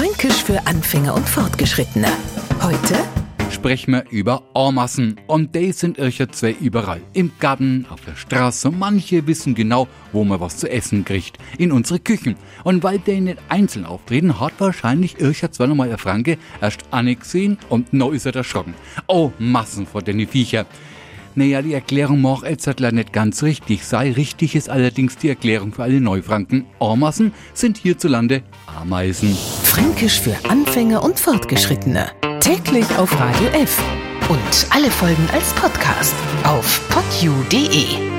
Fränkisch für Anfänger und Fortgeschrittene. Heute sprechen wir über Ameisen. Und die sind ircher zwei überall. Im Garten, auf der Straße. Manche wissen genau, wo man was zu essen kriegt. In unsere Küchen. Und weil die nicht einzeln auftreten, hat wahrscheinlich ircher zwei nochmal der Franke erst Anne gesehen und noch ist er erschrocken. Oh, Massen vor den Viecher. Naja, die Erklärung mag jetzt nicht ganz richtig sei. Richtig ist allerdings die Erklärung für alle Neufranken. Ameisen sind hierzulande Ameisen. Fränkisch für Anfänger und Fortgeschrittene. Täglich auf Radio F. Und alle Folgen als Podcast auf podu.de.